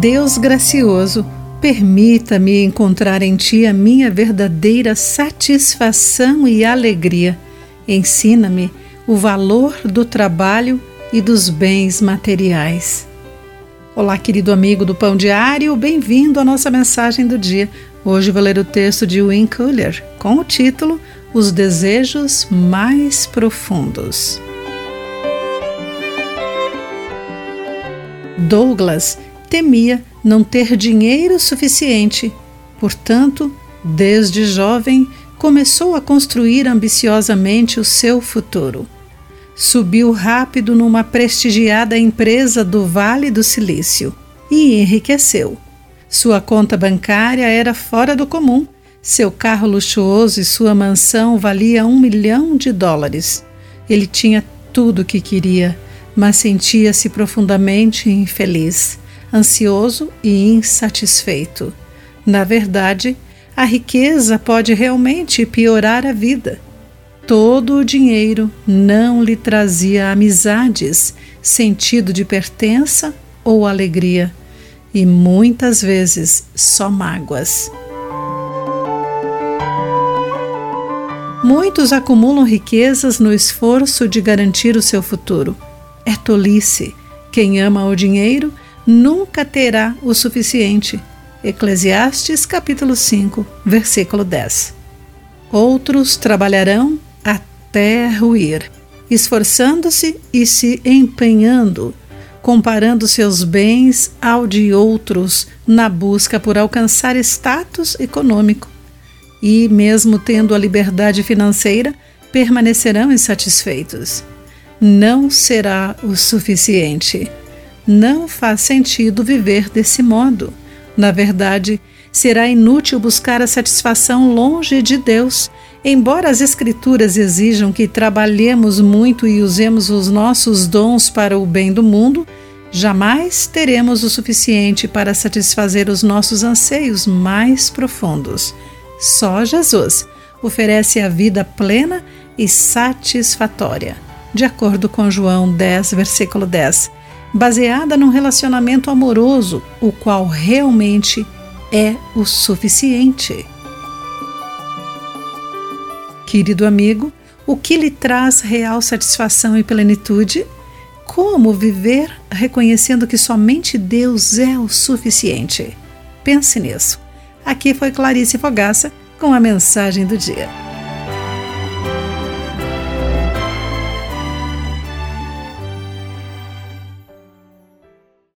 Deus gracioso, permita-me encontrar em Ti a minha verdadeira satisfação e alegria. Ensina-me o valor do trabalho e dos bens materiais. Olá, querido amigo do Pão Diário, bem-vindo à nossa mensagem do dia. Hoje vou ler o texto de Win Cooler com o título Os Desejos Mais Profundos. Douglas temia não ter dinheiro suficiente, portanto, desde jovem começou a construir ambiciosamente o seu futuro subiu rápido numa prestigiada empresa do Vale do Silício e enriqueceu. Sua conta bancária era fora do comum. Seu carro luxuoso e sua mansão valia um milhão de dólares. Ele tinha tudo o que queria, mas sentia-se profundamente infeliz, ansioso e insatisfeito. Na verdade, a riqueza pode realmente piorar a vida. Todo o dinheiro não lhe trazia amizades, sentido de pertença ou alegria, e muitas vezes só mágoas. Muitos acumulam riquezas no esforço de garantir o seu futuro. É tolice. Quem ama o dinheiro nunca terá o suficiente. Eclesiastes capítulo 5, versículo 10. Outros trabalharão até ruir, esforçando-se e se empenhando, comparando seus bens ao de outros na busca por alcançar status econômico. E, mesmo tendo a liberdade financeira, permanecerão insatisfeitos. Não será o suficiente. Não faz sentido viver desse modo. Na verdade, será inútil buscar a satisfação longe de Deus Embora as Escrituras exijam que trabalhemos muito e usemos os nossos dons para o bem do mundo, jamais teremos o suficiente para satisfazer os nossos anseios mais profundos. Só Jesus oferece a vida plena e satisfatória, de acordo com João 10, versículo 10, baseada num relacionamento amoroso, o qual realmente é o suficiente. Querido amigo, o que lhe traz real satisfação e plenitude? Como viver reconhecendo que somente Deus é o suficiente? Pense nisso. Aqui foi Clarice Fogaça com a mensagem do dia.